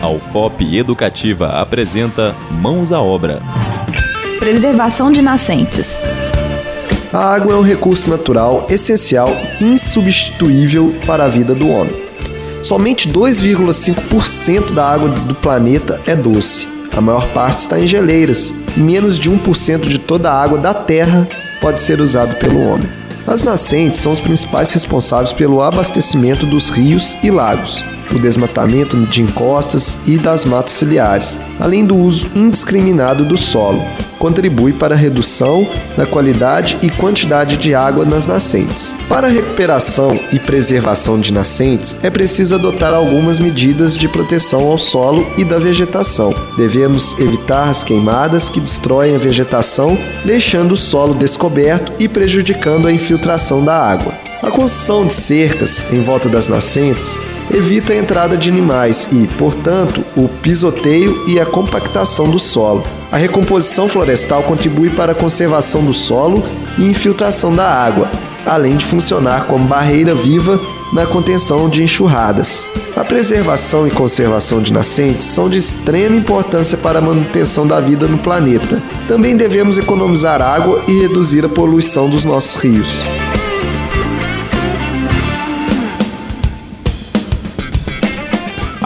A UFOP Educativa apresenta Mãos à Obra. Preservação de nascentes. A água é um recurso natural essencial e insubstituível para a vida do homem. Somente 2,5% da água do planeta é doce. A maior parte está em geleiras menos de 1% de toda a água da Terra pode ser usado pelo homem. As nascentes são os principais responsáveis pelo abastecimento dos rios e lagos, o desmatamento de encostas e das matas ciliares, além do uso indiscriminado do solo. Contribui para a redução da qualidade e quantidade de água nas nascentes. Para a recuperação e preservação de nascentes, é preciso adotar algumas medidas de proteção ao solo e da vegetação. Devemos evitar as queimadas que destroem a vegetação, deixando o solo descoberto e prejudicando a infiltração da água. A construção de cercas em volta das nascentes evita a entrada de animais e, portanto, o pisoteio e a compactação do solo. A recomposição florestal contribui para a conservação do solo e infiltração da água, além de funcionar como barreira viva na contenção de enxurradas. A preservação e conservação de nascentes são de extrema importância para a manutenção da vida no planeta. Também devemos economizar água e reduzir a poluição dos nossos rios.